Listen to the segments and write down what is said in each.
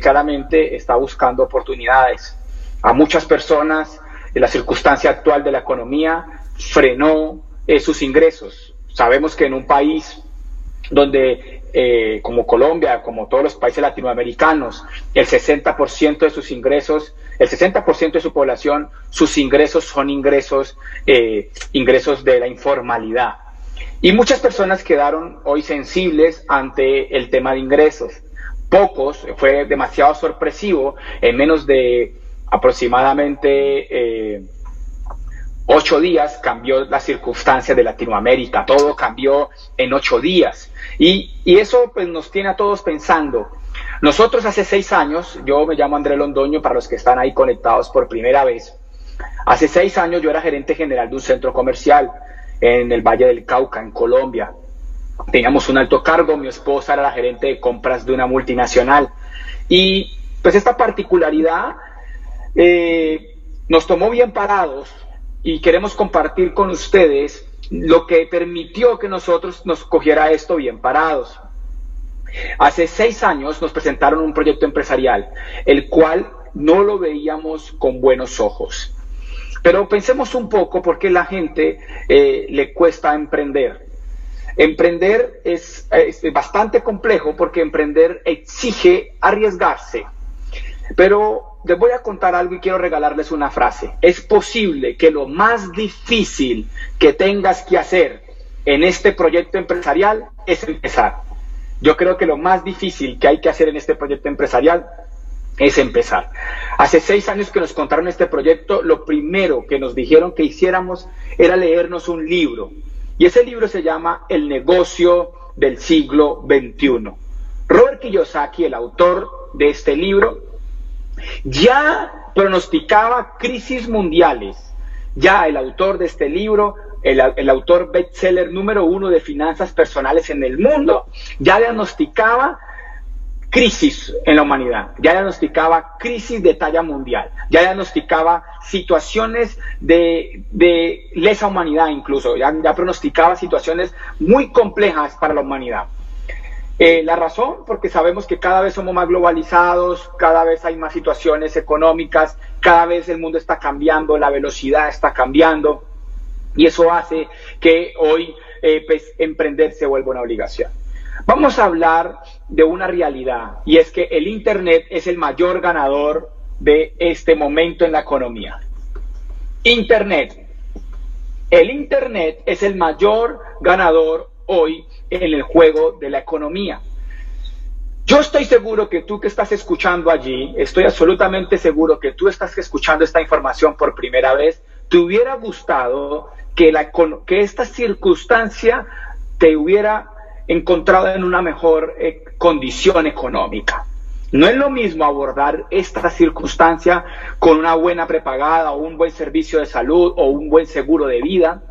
claramente está buscando oportunidades. A muchas personas, la circunstancia actual de la economía frenó eh, sus ingresos. Sabemos que en un país donde, eh, como Colombia, como todos los países latinoamericanos, el 60% de sus ingresos, el 60% de su población, sus ingresos son ingresos, eh, ingresos de la informalidad. Y muchas personas quedaron hoy sensibles ante el tema de ingresos. Pocos, fue demasiado sorpresivo, en menos de aproximadamente eh, ocho días cambió la circunstancia de Latinoamérica, todo cambió en ocho días. Y, eso pues, nos tiene a todos pensando. Nosotros hace seis años, yo me llamo André Londoño para los que están ahí conectados por primera vez, hace seis años yo era gerente general de un centro comercial en el Valle del Cauca, en Colombia. Teníamos un alto cargo, mi esposa era la gerente de compras de una multinacional. Y pues esta particularidad eh, nos tomó bien parados y queremos compartir con ustedes lo que permitió que nosotros nos cogiera esto bien parados. Hace seis años nos presentaron un proyecto empresarial, el cual no lo veíamos con buenos ojos. Pero pensemos un poco por qué la gente eh, le cuesta emprender. Emprender es, bastante complejo porque emprender exige arriesgarse. Pero les voy a contar algo y quiero regalarles una frase. Es posible que lo más difícil que tengas que hacer en este proyecto empresarial es empezar. Yo creo que lo más difícil que hay que hacer en este proyecto empresarial es empezar. Hace seis años que nos contaron este proyecto, lo primero que nos dijeron que hiciéramos era leernos un libro. Y ese libro se llama El negocio del siglo XXI. Robert Kiyosaki, el autor de este libro, ya pronosticaba crisis mundiales. Ya el autor de este libro, el, autor bestseller número uno de finanzas personales en el mundo, ya diagnosticaba crisis en la humanidad, ya diagnosticaba crisis de talla mundial, ya diagnosticaba situaciones de, lesa humanidad incluso, ya pronosticaba situaciones muy complejas para la humanidad. Eh, la razón, porque sabemos que cada vez somos más globalizados, cada vez hay más situaciones económicas, cada vez el mundo está cambiando, la velocidad está cambiando y eso hace que hoy eh, pues, emprender se vuelva una obligación. Vamos a hablar de una realidad y es que el Internet es el mayor ganador de este momento en la economía. Internet. El Internet es el mayor ganador hoy en el juego de la economía. Yo estoy seguro que tú que estás escuchando allí, estoy absolutamente seguro que tú estás escuchando esta información por primera vez, te hubiera gustado que, la, que esta circunstancia te hubiera encontrado en una mejor eh, condición económica. No es lo mismo abordar esta circunstancia con una buena prepagada o un buen servicio de salud o un buen seguro de vida,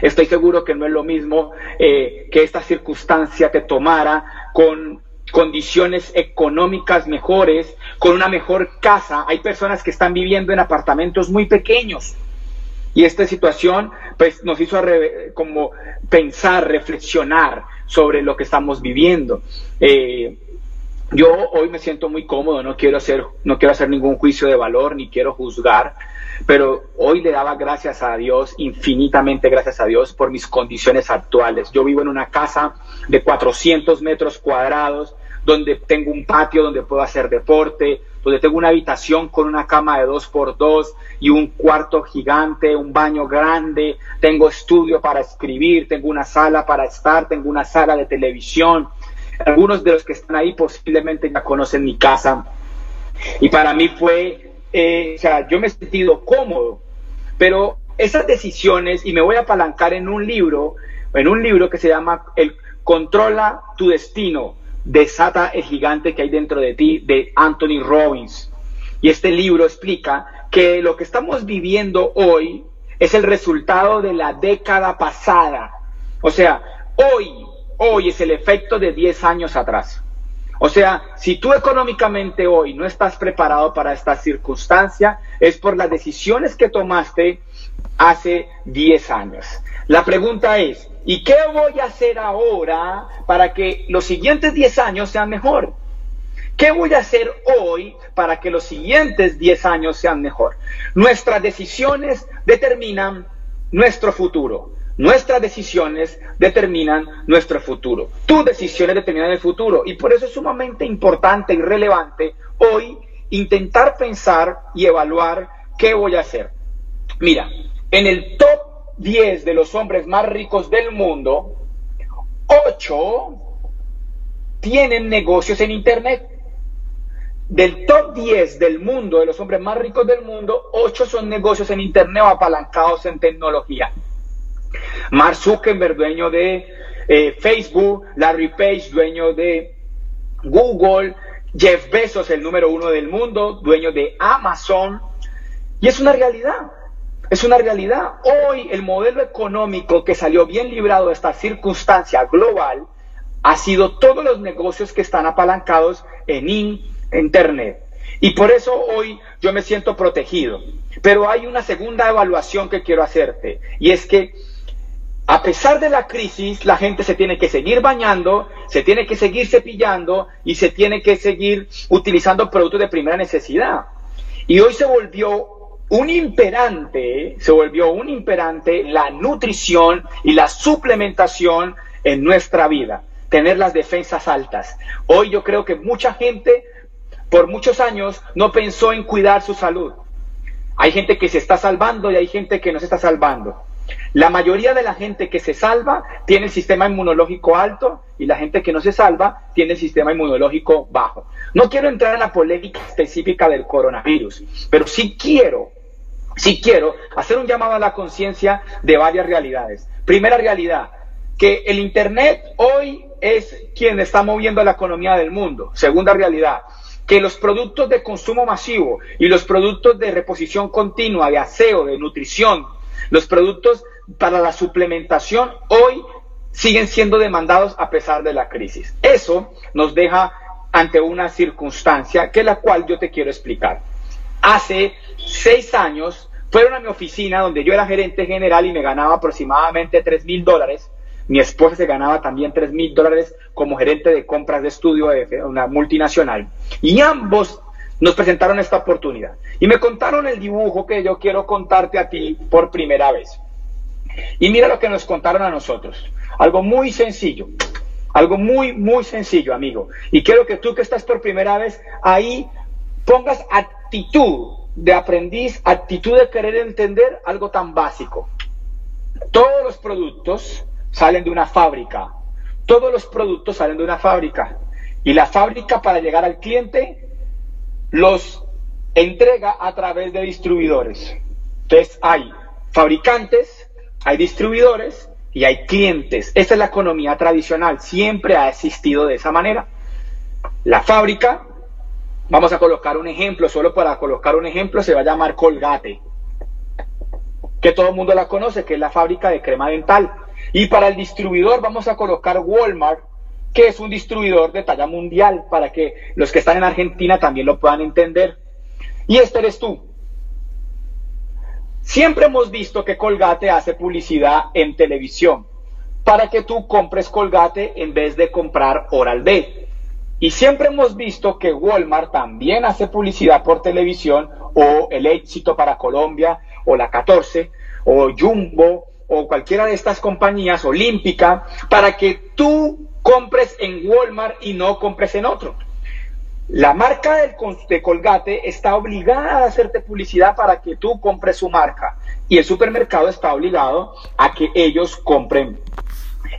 Estoy seguro que no es lo mismo eh, que esta circunstancia te tomara con condiciones económicas mejores, con una mejor casa. Hay personas que están viviendo en apartamentos muy pequeños. Y esta situación pues, nos hizo como pensar, reflexionar sobre lo que estamos viviendo. Eh, yo hoy me siento muy cómodo, no quiero hacer, no quiero hacer ningún juicio de valor, ni quiero juzgar, pero hoy le daba gracias a Dios, infinitamente gracias a Dios por mis condiciones actuales. Yo vivo en una casa de 400 metros cuadrados, donde tengo un patio donde puedo hacer deporte, donde tengo una habitación con una cama de dos por dos y un cuarto gigante, un baño grande, tengo estudio para escribir, tengo una sala para estar, tengo una sala de televisión. Algunos de los que están ahí posiblemente ya conocen mi casa. Y para mí fue eh, o sea, yo me he sentido cómodo, pero esas decisiones, y me voy a apalancar en un libro, en un libro que se llama El Controla tu Destino, desata el gigante que hay dentro de ti, de Anthony Robbins. Y este libro explica que lo que estamos viviendo hoy es el resultado de la década pasada. O sea, hoy, hoy es el efecto de 10 años atrás. O sea, si tú económicamente hoy no estás preparado para esta circunstancia, es por las decisiones que tomaste hace 10 años. La pregunta es, ¿y qué voy a hacer ahora para que los siguientes 10 años sean mejor? ¿Qué voy a hacer hoy para que los siguientes 10 años sean mejor? Nuestras decisiones determinan nuestro futuro. Nuestras decisiones determinan nuestro futuro. Tus decisiones determinan el futuro. Y por eso es sumamente importante y relevante hoy intentar pensar y evaluar qué voy a hacer. Mira, en el top 10 de los hombres más ricos del mundo, 8 tienen negocios en Internet. Del top 10 del mundo, de los hombres más ricos del mundo, 8 son negocios en Internet o apalancados en tecnología. Mark Zuckerberg, dueño de eh, Facebook, Larry Page, dueño de Google, Jeff Bezos, el número uno del mundo, dueño de Amazon. Y es una realidad, es una realidad. Hoy el modelo económico que salió bien librado de esta circunstancia global ha sido todos los negocios que están apalancados en Internet. Y por eso hoy yo me siento protegido. Pero hay una segunda evaluación que quiero hacerte. Y es que a pesar de la crisis, la gente se tiene que seguir bañando, se tiene que seguir cepillando y se tiene que seguir utilizando productos de primera necesidad. Y hoy se volvió un imperante, se volvió un imperante la nutrición y la suplementación en nuestra vida, tener las defensas altas. Hoy yo creo que mucha gente por muchos años no pensó en cuidar su salud. Hay gente que se está salvando y hay gente que no se está salvando. La mayoría de la gente que se salva tiene el sistema inmunológico alto y la gente que no se salva tiene el sistema inmunológico bajo. No quiero entrar en la polémica específica del coronavirus, pero sí quiero, sí quiero hacer un llamado a la conciencia de varias realidades. Primera realidad, que el Internet hoy es quien está moviendo la economía del mundo. Segunda realidad, que los productos de consumo masivo y los productos de reposición continua, de aseo, de nutrición, los productos para la suplementación hoy siguen siendo demandados a pesar de la crisis. Eso nos deja ante una circunstancia que la cual yo te quiero explicar. Hace seis años fueron a mi oficina donde yo era gerente general y me ganaba aproximadamente tres mil dólares. Mi esposa se ganaba también tres mil dólares como gerente de compras de estudio de una multinacional. Y ambos nos presentaron esta oportunidad y me contaron el dibujo que yo quiero contarte a ti por primera vez. Y mira lo que nos contaron a nosotros. Algo muy sencillo. Algo muy, muy sencillo, amigo. Y quiero que tú que estás por primera vez ahí pongas actitud de aprendiz, actitud de querer entender algo tan básico. Todos los productos salen de una fábrica. Todos los productos salen de una fábrica. Y la fábrica para llegar al cliente los entrega a través de distribuidores. Entonces hay fabricantes, hay distribuidores y hay clientes. Esa es la economía tradicional, siempre ha existido de esa manera. La fábrica, vamos a colocar un ejemplo, solo para colocar un ejemplo, se va a llamar Colgate, que todo el mundo la conoce, que es la fábrica de crema dental. Y para el distribuidor vamos a colocar Walmart, que es un distribuidor de talla mundial, para que los que están en Argentina también lo puedan entender. Y este eres tú. Siempre hemos visto que Colgate hace publicidad en televisión para que tú compres Colgate en vez de comprar Oral B. Y siempre hemos visto que Walmart también hace publicidad por televisión o El Éxito para Colombia o la 14 o Jumbo o cualquiera de estas compañías olímpica para que tú compres en Walmart y no compres en otro. La marca del, de Colgate está obligada a hacerte publicidad para que tú compres su marca y el supermercado está obligado a que ellos compren,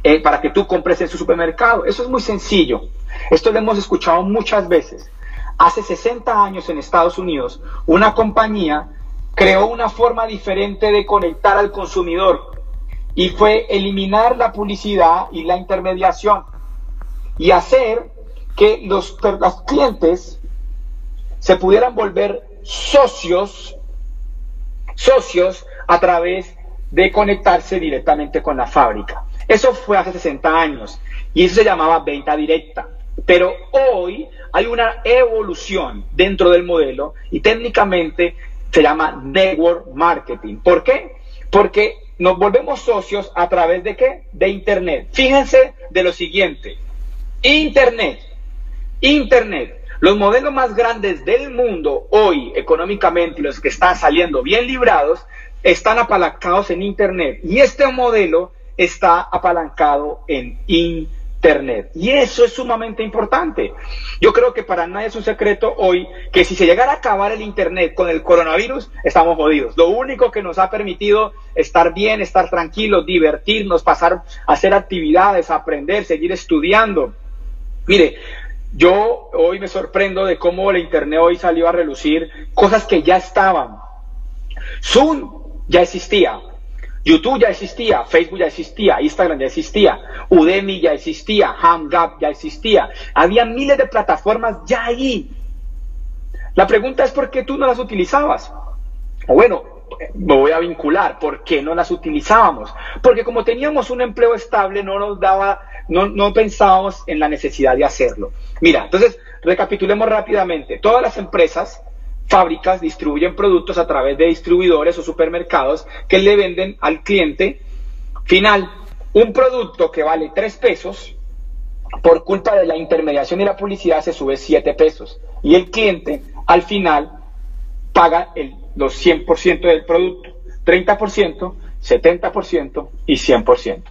eh, para que tú compres en su supermercado. Eso es muy sencillo. Esto lo hemos escuchado muchas veces. Hace 60 años en Estados Unidos, una compañía creó una forma diferente de conectar al consumidor y fue eliminar la publicidad y la intermediación y hacer que los, los clientes se pudieran volver socios, socios a través de conectarse directamente con la fábrica. Eso fue hace 60 años y eso se llamaba venta directa. Pero hoy hay una evolución dentro del modelo y técnicamente se llama network marketing. ¿Por qué? Porque nos volvemos socios a través de qué? De Internet. Fíjense de lo siguiente. Internet. Internet. Los modelos más grandes del mundo hoy, económicamente, y los que están saliendo bien librados, están apalancados en Internet. Y este modelo está apalancado en Internet. Y eso es sumamente importante. Yo creo que para nadie es un secreto hoy que si se llegara a acabar el Internet con el coronavirus, estamos jodidos. Lo único que nos ha permitido estar bien, estar tranquilos, divertirnos, pasar hacer actividades, aprender, seguir estudiando. Mire, yo hoy me sorprendo de cómo la Internet hoy salió a relucir cosas que ya estaban. Zoom ya existía, YouTube ya existía, Facebook ya existía, Instagram ya existía, Udemy ya existía, HamGap ya existía. Había miles de plataformas ya ahí. La pregunta es por qué tú no las utilizabas. O bueno, me voy a vincular, ¿por qué no las utilizábamos? Porque como teníamos un empleo estable, no nos daba, no, no pensábamos en la necesidad de hacerlo. Mira, entonces, recapitulemos rápidamente. Todas las empresas fábricas distribuyen productos a través de distribuidores o supermercados que le venden al cliente final un producto que vale 3 pesos, por culpa de la intermediación y la publicidad se sube 7 pesos. Y el cliente al final paga el, los 100% del producto, 30%, 70% y 100%.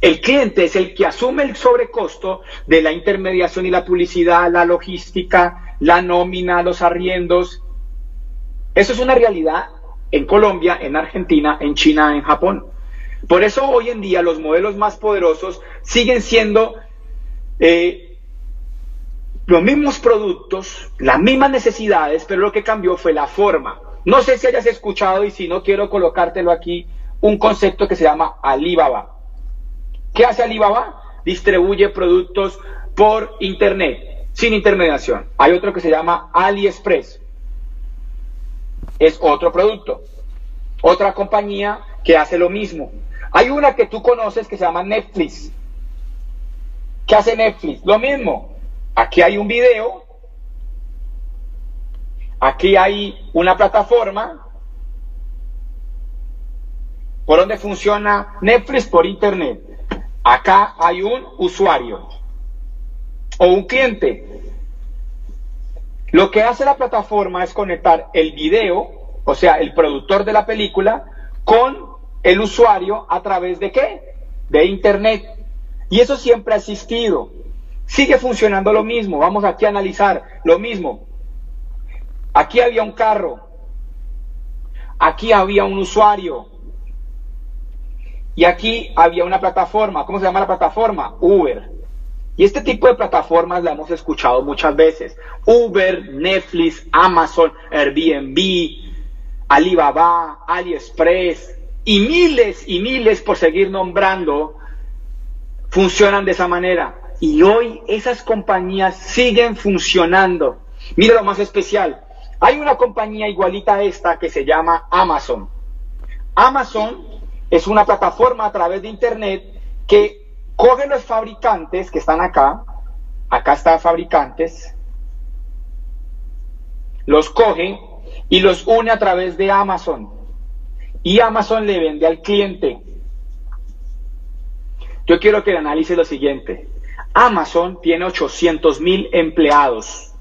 El cliente es el que asume el sobrecosto de la intermediación y la publicidad, la logística, la nómina, los arriendos eso es una realidad en Colombia, en Argentina, en China, en Japón. Por eso hoy en día los modelos más poderosos siguen siendo eh, los mismos productos, las mismas necesidades, pero lo que cambió fue la forma. No sé si hayas escuchado y si no quiero colocártelo aquí, un concepto que se llama Alibaba. ¿Qué hace Alibaba? Distribuye productos por Internet, sin intermediación. Hay otro que se llama AliExpress es otro producto. Otra compañía que hace lo mismo. Hay una que tú conoces que se llama Netflix. ¿Qué hace Netflix? Lo mismo. Aquí hay un video. Aquí hay una plataforma. ¿Por dónde funciona Netflix? Por Internet. Acá hay un usuario o un cliente lo que hace la plataforma es conectar el video, o sea, el productor de la película, con el usuario a través de qué? De Internet. Y eso siempre ha existido. Sigue funcionando lo mismo. Vamos aquí a analizar lo mismo. Aquí había un carro. Aquí había un usuario. Y aquí había una plataforma. ¿Cómo se llama la plataforma? Uber. Y este tipo de plataformas la hemos escuchado muchas veces. Uber, Netflix, Amazon, Airbnb, Alibaba, AliExpress y miles y miles por seguir nombrando funcionan de esa manera. Y hoy esas compañías siguen funcionando. Mira lo más especial. Hay una compañía igualita a esta que se llama Amazon. Amazon es una plataforma a través de Internet que coge los fabricantes que están acá, acá están fabricantes, los coge y los une a través de Amazon. Y Amazon le vende al cliente. Yo quiero que analice lo siguiente. Amazon tiene 800 mil empleados,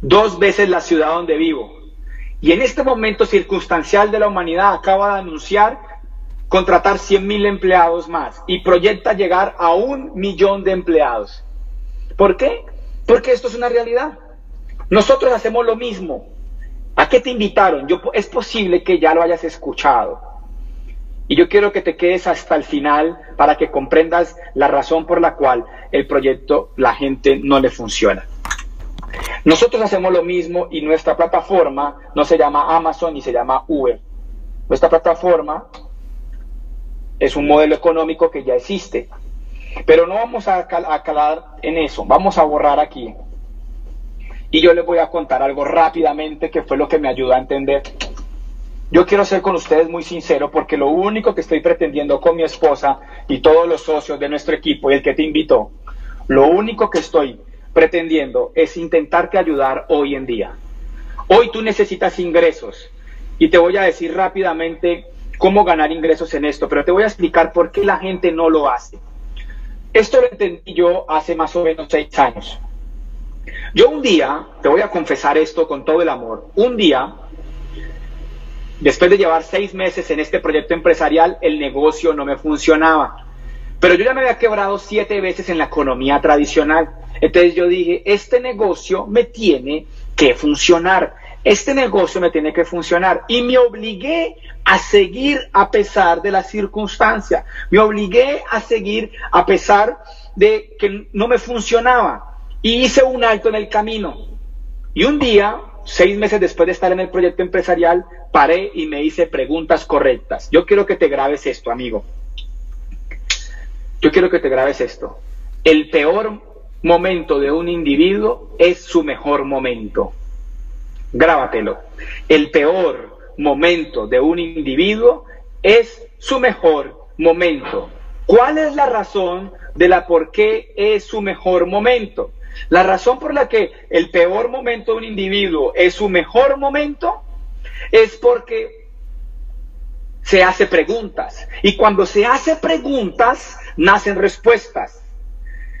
dos veces la ciudad donde vivo. Y en este momento circunstancial de la humanidad acaba de anunciar contratar 100.000 empleados más y proyecta llegar a un millón de empleados. ¿Por qué? Porque esto es una realidad. Nosotros hacemos lo mismo. ¿A qué te invitaron? Es posible que ya lo hayas escuchado. Y yo quiero que te quedes hasta el final para que comprendas la razón por la cual el proyecto, la gente no le funciona. Nosotros hacemos lo mismo y nuestra plataforma no se llama Amazon ni se llama Uber. Nuestra plataforma es un modelo económico que ya existe. Pero no vamos a, calar en eso, vamos a borrar aquí. Y yo les voy a contar algo rápidamente que fue lo que me ayudó a entender. Yo quiero ser con ustedes muy sincero porque lo único que estoy pretendiendo con mi esposa y todos los socios de nuestro equipo y el que te invitó, lo único que estoy pretendiendo es intentarte ayudar hoy en día. Hoy tú necesitas ingresos y te voy a decir rápidamente cómo ganar ingresos en esto, pero te voy a explicar por qué la gente no lo hace. Esto lo entendí yo hace más o menos seis años. Yo un día, te voy a confesar esto con todo el amor, un día, después de llevar seis meses en este proyecto empresarial, el negocio no me funcionaba. Pero yo ya me había quebrado siete veces en la economía tradicional. Entonces yo dije, este negocio me tiene que funcionar. Este negocio me tiene que funcionar. Y me obligué a seguir a pesar de la circunstancia. Me obligué a seguir a pesar de que no me funcionaba. Y hice un alto en el camino. Y un día, seis meses después de estar en el proyecto empresarial, paré y me hice preguntas correctas. Yo quiero que te grabes esto, amigo. Yo quiero que te grabes esto. El peor momento de un individuo es su mejor momento. Grábatelo. El peor momento de un individuo es su mejor momento. ¿Cuál es la razón de la por qué es su mejor momento? La razón por la que el peor momento de un individuo es su mejor momento es porque se hace preguntas. Y cuando se hace preguntas, nacen respuestas.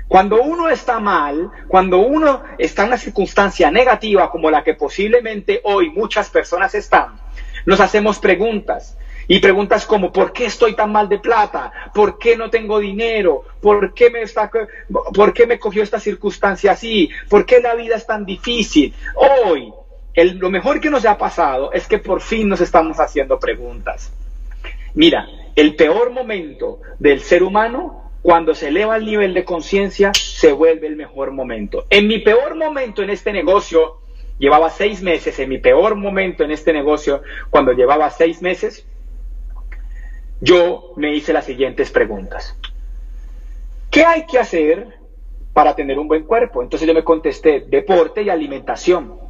Cuando uno está mal, cuando uno está en una circunstancia negativa como la que posiblemente hoy muchas personas están, nos hacemos preguntas. Y preguntas como, ¿por qué estoy tan mal de plata? ¿Por qué no tengo dinero? ¿Por qué me, está, por qué me cogió esta circunstancia así? ¿Por qué la vida es tan difícil? Hoy, el, lo mejor que nos ha pasado es que por fin nos estamos haciendo preguntas. Mira, el peor momento del ser humano, cuando se eleva el nivel de conciencia, se vuelve el mejor momento. En mi peor momento en este negocio, llevaba seis meses, en mi peor momento en este negocio, cuando llevaba seis meses, yo me hice las siguientes preguntas. ¿Qué hay que hacer para tener un buen cuerpo? Entonces yo me contesté, deporte y alimentación.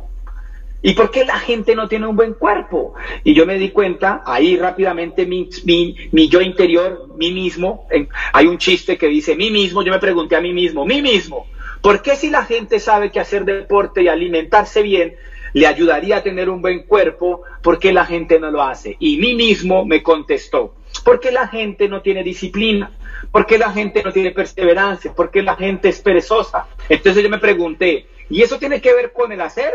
¿Y por qué la gente no tiene un buen cuerpo? Y yo me di cuenta, ahí rápidamente mi, yo interior, mí mismo, hay un chiste que dice mí mismo, yo me pregunté a mí mismo, mí mismo, ¿por qué si la gente sabe que hacer deporte y alimentarse bien le ayudaría a tener un buen cuerpo, por qué la gente no lo hace? Y mí mismo me contestó, ¿por qué la gente no tiene disciplina? ¿Por qué la gente no tiene perseverancia? ¿Por qué la gente es perezosa? Entonces yo me pregunté, ¿y eso tiene que ver con el hacer?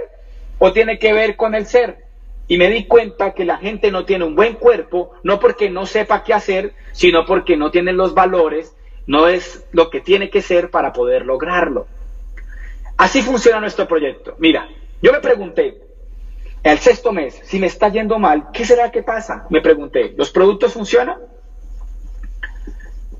O tiene que ver con el ser. Y me di cuenta que la gente no tiene un buen cuerpo, no porque no sepa qué hacer, sino porque no tiene los valores, no es lo que tiene que ser para poder lograrlo. Así funciona nuestro proyecto. Mira, yo me pregunté, el sexto mes, si me está yendo mal, ¿qué será que pasa? Me pregunté, ¿los productos funcionan?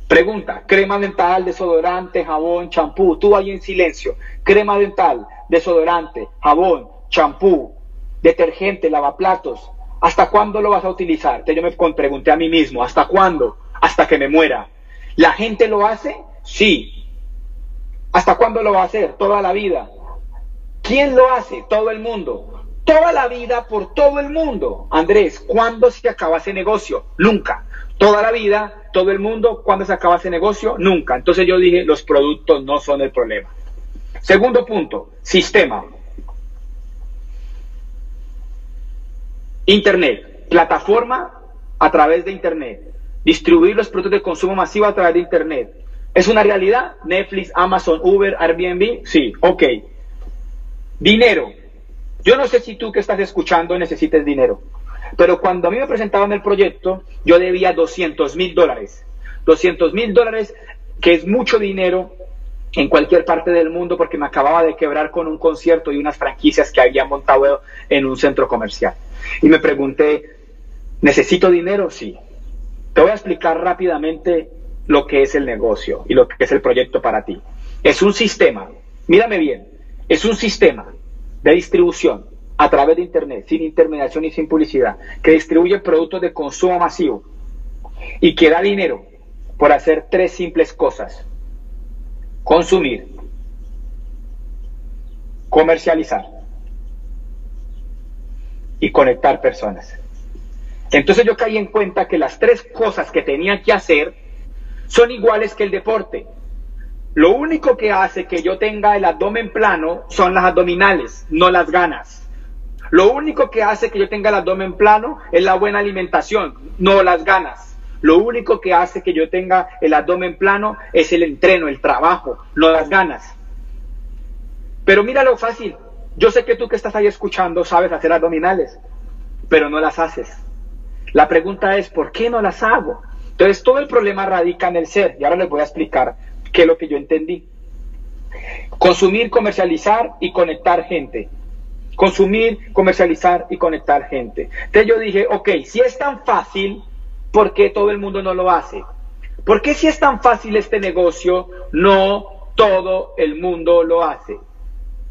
Pregunta, crema dental, desodorante, jabón, champú, tú ahí en silencio, crema dental, desodorante, jabón, champú, detergente, lavaplatos, ¿hasta cuándo lo vas a utilizar? Entonces yo me pregunté a mí mismo, ¿hasta cuándo? Hasta que me muera. ¿La gente lo hace? Sí. ¿Hasta cuándo lo va a hacer? Toda la vida. ¿Quién lo hace? Todo el mundo. Toda la vida por todo el mundo. Andrés, ¿cuándo se acaba ese negocio? Nunca. Toda la vida, todo el mundo, ¿cuándo se acaba ese negocio? Nunca. Entonces yo dije, los productos no son el problema. Segundo punto, sistema. Internet, plataforma a través de Internet, distribuir los productos de consumo masivo a través de Internet. ¿Es una realidad? Netflix, Amazon, Uber, Airbnb, sí, ok. Dinero. Yo no sé si tú que estás escuchando necesites dinero, pero cuando a mí me presentaban el proyecto, yo debía 200 mil dólares. 200 mil dólares, que es mucho dinero en cualquier parte del mundo porque me acababa de quebrar con un concierto y unas franquicias que había montado en un centro comercial. Y me pregunté, ¿necesito dinero? Sí. Te voy a explicar rápidamente lo que es el negocio y lo que es el proyecto para ti. Es un sistema, mírame bien, es un sistema de distribución a través de Internet, sin intermediación y sin publicidad, que distribuye productos de consumo masivo y que da dinero por hacer tres simples cosas consumir, comercializar conectar personas. Entonces yo caí en cuenta que las tres cosas que tenía que hacer son iguales que el deporte. Lo único que hace que yo tenga el abdomen plano son las abdominales, no las ganas. Lo único que hace que yo tenga el abdomen plano es la buena alimentación, no las ganas. Lo único que hace que yo tenga el abdomen plano es el entreno, el trabajo, no las ganas. Pero mira lo fácil. Yo sé que tú que estás ahí escuchando sabes hacer abdominales, pero no las haces. La pregunta es, ¿por qué no las hago? Entonces, todo el problema radica en el ser. Y ahora les voy a explicar qué es lo que yo entendí. Consumir, comercializar y conectar gente. Consumir, comercializar y conectar gente. Entonces yo dije, ok, si es tan fácil, ¿por qué todo el mundo no lo hace? ¿Por qué si es tan fácil este negocio, no todo el mundo lo hace?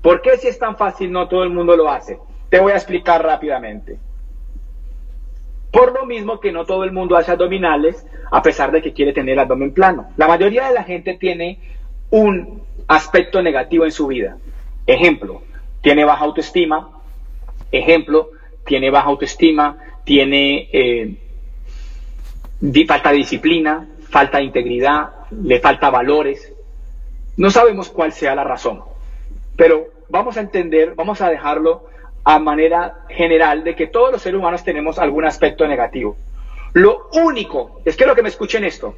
¿Por qué si es tan fácil no todo el mundo lo hace? Te voy a explicar rápidamente. Por lo mismo que no todo el mundo hace abdominales, a pesar de que quiere tener el abdomen plano. La mayoría de la gente tiene un aspecto negativo en su vida. Ejemplo, tiene baja autoestima. Ejemplo, tiene baja autoestima, tiene eh, falta de disciplina, falta de integridad, le falta valores. No sabemos cuál sea la razón, pero vamos a entender, vamos a dejarlo a manera general de que todos los seres humanos tenemos algún aspecto negativo. Lo único, es que lo que me escuchen esto,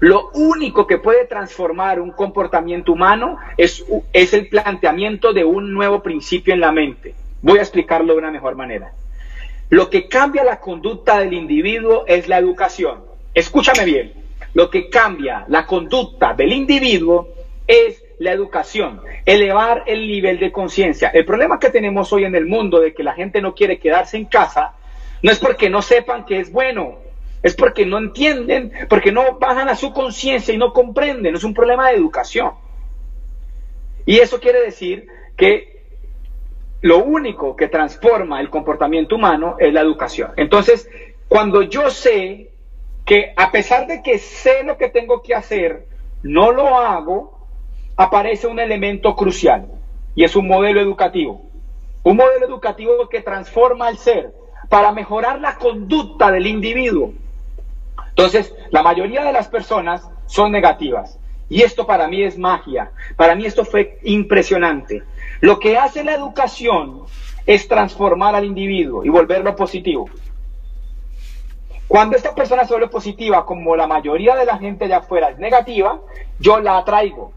lo único que puede transformar un comportamiento humano es, es el planteamiento de un nuevo principio en la mente. Voy a explicarlo de una mejor manera. Lo que cambia la conducta del individuo es la educación. Escúchame bien, lo que cambia la conducta del individuo es la educación, elevar el nivel de conciencia. El problema que tenemos hoy en el mundo de que la gente no quiere quedarse en casa no es porque no sepan que es bueno, es porque no entienden, porque no bajan a su conciencia y no comprenden, es un problema de educación. Y eso quiere decir que lo único que transforma el comportamiento humano es la educación. Entonces, cuando yo sé que a pesar de que sé lo que tengo que hacer, no lo hago, aparece un elemento crucial y es un modelo educativo. Un modelo educativo que transforma el ser para mejorar la conducta del individuo. Entonces, la mayoría de las personas son negativas. Y esto para mí es magia. Para mí esto fue impresionante. Lo que hace la educación es transformar al individuo y volverlo positivo. Cuando esta persona se vuelve positiva, como la mayoría de la gente de afuera es negativa, yo la atraigo.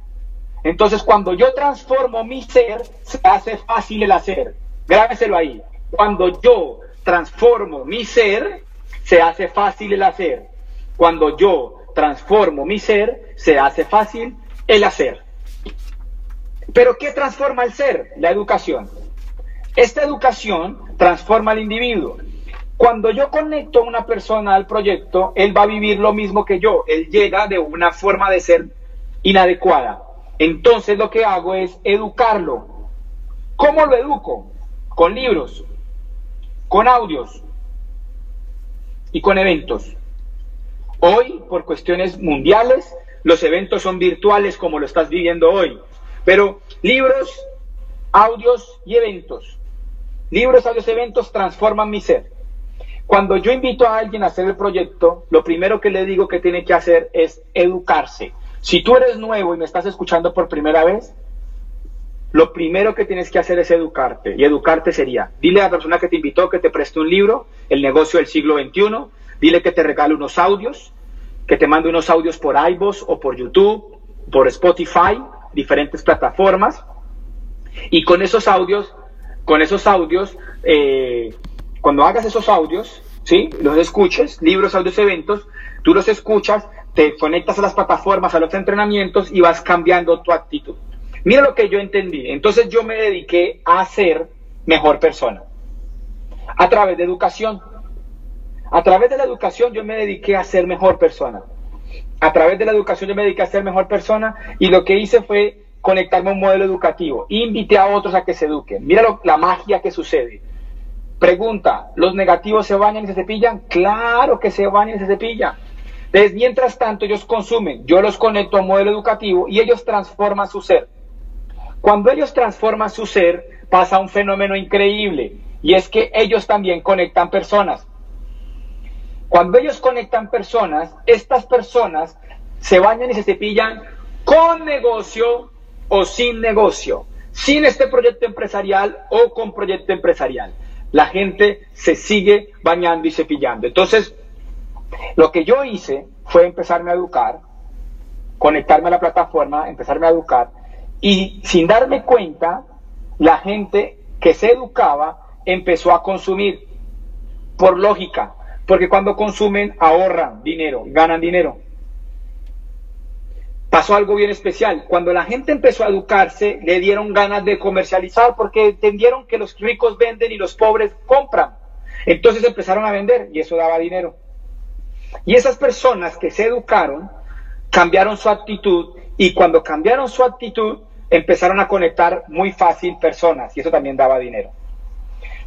Entonces, cuando yo transformo mi ser, se hace fácil el hacer. Grábeselo ahí. Cuando yo transformo mi ser, se hace fácil el hacer. Cuando yo transformo mi ser, se hace fácil el hacer. Pero ¿qué transforma el ser? La educación. Esta educación transforma al individuo. Cuando yo conecto a una persona al proyecto, él va a vivir lo mismo que yo. Él llega de una forma de ser inadecuada. Entonces lo que hago es educarlo. ¿Cómo lo educo? Con libros, con audios y con eventos. Hoy, por cuestiones mundiales, los eventos son virtuales como lo estás viviendo hoy. Pero libros, audios y eventos. Libros, audios, eventos transforman mi ser. Cuando yo invito a alguien a hacer el proyecto, lo primero que le digo que tiene que hacer es educarse. Si tú eres nuevo y me estás escuchando por primera vez, lo primero que tienes que hacer es educarte. Y educarte sería, dile a la persona que te invitó que te preste un libro, El negocio del siglo XXI, dile que te regale unos audios, que te mande unos audios por iVoox o por YouTube, por Spotify, diferentes plataformas. Y con esos audios, con esos audios, eh, cuando hagas esos audios, ¿sí? Los escuches, libros, audios, eventos, tú los escuchas, te conectas a las plataformas, a los entrenamientos y vas cambiando tu actitud. Mira lo que yo entendí. Entonces yo me dediqué a ser mejor persona. A través de educación. A través de la educación yo me dediqué a ser mejor persona. A través de la educación yo me dediqué a ser mejor persona y lo que hice fue conectarme a un modelo educativo. Invité a otros a que se eduquen. Mira la magia que sucede. Pregunta, ¿los negativos se bañan y se cepillan? Claro que se bañan y se cepillan. Entonces, mientras tanto, ellos consumen, yo los conecto a un modelo educativo y ellos transforman su ser. Cuando ellos transforman su ser, pasa un fenómeno increíble y es que ellos también conectan personas. Cuando ellos conectan personas, estas personas se bañan y se cepillan con negocio o sin negocio, sin este proyecto empresarial o con proyecto empresarial. La gente se sigue bañando y cepillando. Entonces, lo que yo hice fue empezarme a educar, conectarme a la plataforma, empezarme a educar Y sin darme cuenta, la gente que se educaba empezó a consumir por lógica, porque cuando consumen ahorran dinero, ganan dinero. Pasó algo bien especial. Cuando la gente empezó a educarse, le dieron ganas de comercializar porque entendieron que los ricos venden y los pobres compran. Entonces empezaron a vender y eso daba dinero. Y esas personas que se educaron cambiaron su actitud y cuando cambiaron su actitud empezaron a conectar muy fácil personas y eso también daba dinero.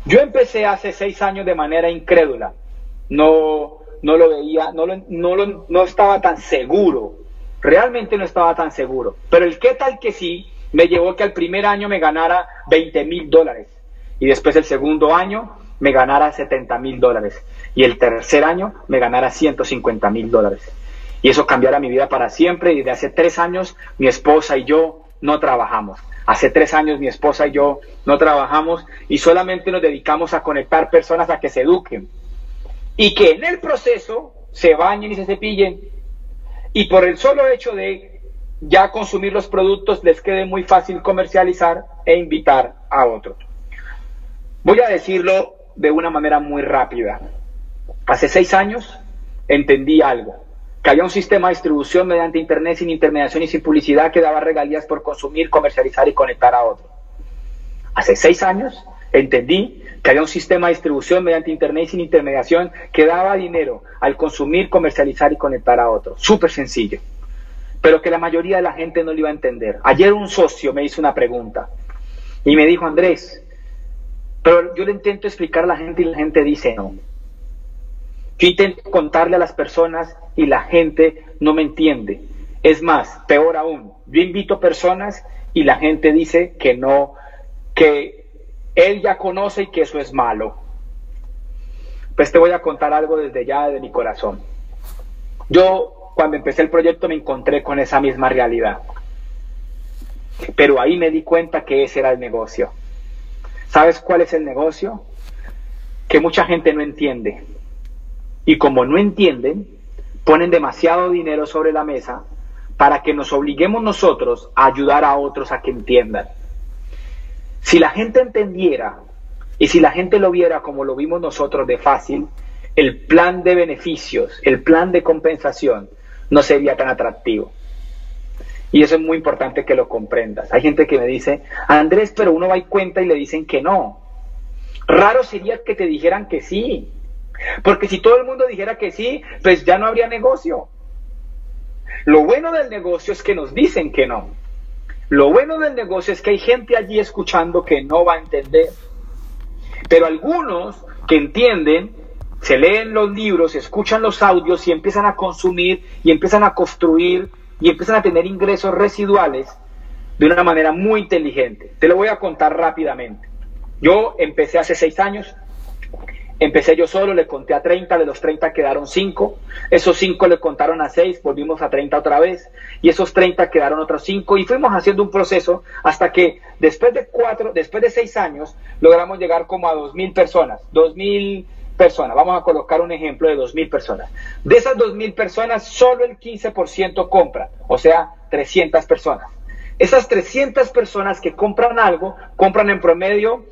Yo empecé hace seis años de manera incrédula, no, no lo veía, no, no, no estaba tan seguro, realmente no estaba tan seguro, pero el qué tal que sí me llevó que al primer año me ganara 20 mil dólares. Y después el segundo año me ganara 70 mil dólares y el tercer año me ganara 150 mil dólares. Y eso cambiará mi vida para siempre y desde hace tres años mi esposa y yo no trabajamos. Hace tres años mi esposa y yo no trabajamos y solamente nos dedicamos a conectar personas a que se eduquen y que en el proceso se bañen y se cepillen y por el solo hecho de ya consumir los productos les quede muy fácil comercializar e invitar a otros. Voy a decirlo de una manera muy rápida. Hace seis años entendí algo que había un sistema de distribución mediante Internet sin intermediación y sin publicidad que daba regalías por consumir, comercializar y conectar a otro. Hace seis años entendí que había un sistema de distribución mediante Internet sin intermediación que daba dinero al consumir, comercializar y conectar a otro. Súper sencillo. Pero que la mayoría de la gente no lo iba a entender. Ayer un socio me hizo una pregunta y me dijo, Andrés, pero yo le intento explicar a la gente y la gente dice no. Yo intento contarle a las personas y la gente no me entiende. Es más, peor aún, yo invito personas y la gente dice que no, que él ya conoce y que eso es malo. Pues te voy a contar algo desde ya de mi corazón. Yo cuando empecé el proyecto me encontré con esa misma realidad. Pero ahí me di cuenta que ese era el negocio. ¿Sabes cuál es el negocio? Que mucha gente no entiende. Y como no entienden, ponen demasiado dinero sobre la mesa para que nos obliguemos nosotros a ayudar a otros a que entiendan. Si la gente entendiera y si la gente lo viera como lo vimos nosotros de fácil, el plan de beneficios, el plan de compensación no sería tan atractivo. Y eso es muy importante que lo comprendas. Hay gente que me dice, Andrés, pero uno va y cuenta y le dicen que no. Raro sería que te dijeran que sí. Porque si todo el mundo dijera que sí, pues ya no habría negocio. Lo bueno del negocio es que nos dicen que no. Lo bueno del negocio es que hay gente allí escuchando que no va a entender. Pero algunos que entienden, se leen los libros, escuchan los audios y empiezan a consumir y empiezan a construir y empiezan a tener ingresos residuales de una manera muy inteligente. Te lo voy a contar rápidamente. Yo empecé hace seis años Empecé yo solo, le conté a 30, de los 30 quedaron 5, esos 5 le contaron a 6, volvimos a 30 otra vez, y esos 30 quedaron otros 5, y fuimos haciendo un proceso hasta que después de 4, después de 6 años, logramos llegar como a 2.000 personas, 2.000 personas, vamos a colocar un ejemplo de 2.000 personas. De esas 2.000 personas, solo el 15% compra, o sea, 300 personas. Esas 300 personas que compran algo, compran en promedio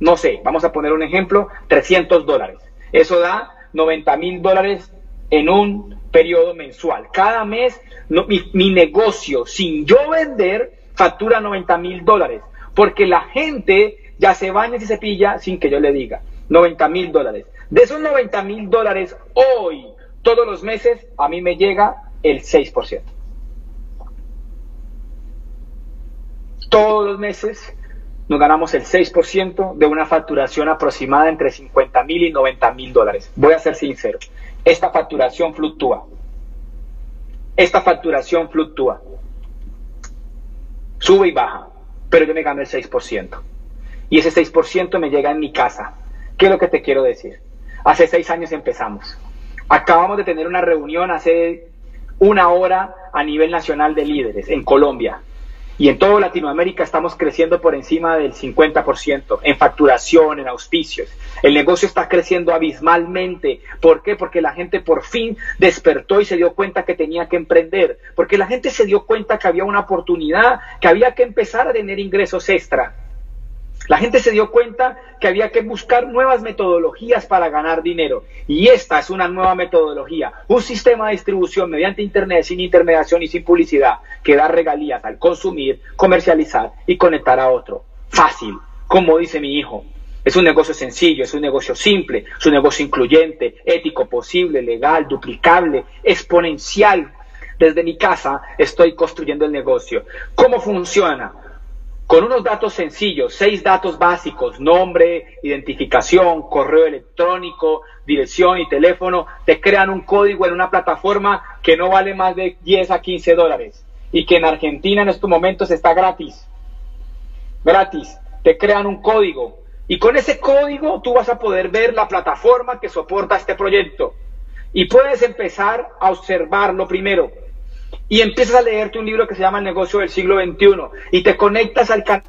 no sé, vamos a poner un ejemplo, 300 dólares. Eso da 90 mil dólares en un periodo mensual. Cada mes mi, negocio, sin yo vender, factura 90 mil dólares. Porque la gente ya se baña y se cepilla sin que yo le diga. 90 mil dólares. De esos 90 mil dólares, hoy, todos los meses, a mí me llega el 6%. Todos los meses nos ganamos el 6% de una facturación aproximada entre 50 mil y 90 mil dólares. Voy a ser sincero, esta facturación fluctúa. Esta facturación fluctúa. Sube y baja, pero yo me gano el 6%. Y ese 6% me llega en mi casa. ¿Qué es lo que te quiero decir? Hace seis años empezamos. Acabamos de tener una reunión hace una hora a nivel nacional de líderes en Colombia y en toda Latinoamérica estamos creciendo por encima del 50% en facturación, en auspicios. El negocio está creciendo abismalmente. ¿Por qué? Porque la gente por fin despertó y se dio cuenta que tenía que emprender. Porque la gente se dio cuenta que había una oportunidad, que había que empezar a tener ingresos extra. La gente se dio cuenta que había que buscar nuevas metodologías para ganar dinero. Y esta es una nueva metodología, un sistema de distribución mediante Internet sin intermediación y sin publicidad que da regalías al consumir, comercializar y conectar a otro. Fácil, como dice mi hijo. Es un negocio sencillo, es un negocio simple, es un negocio incluyente, ético, posible, legal, duplicable, exponencial. Desde mi casa estoy construyendo el negocio. ¿Cómo funciona? Con unos datos sencillos, seis datos básicos, nombre, identificación, correo electrónico, dirección y teléfono, te crean un código en una plataforma que no vale más de 10 a 15 dólares y que en Argentina en estos momentos está gratis. Gratis. Te crean un código y con ese código tú vas a poder ver la plataforma que soporta este proyecto y puedes empezar a observarlo primero y empiezas a leerte un libro que se llama El negocio del siglo XXI y te conectas al canal.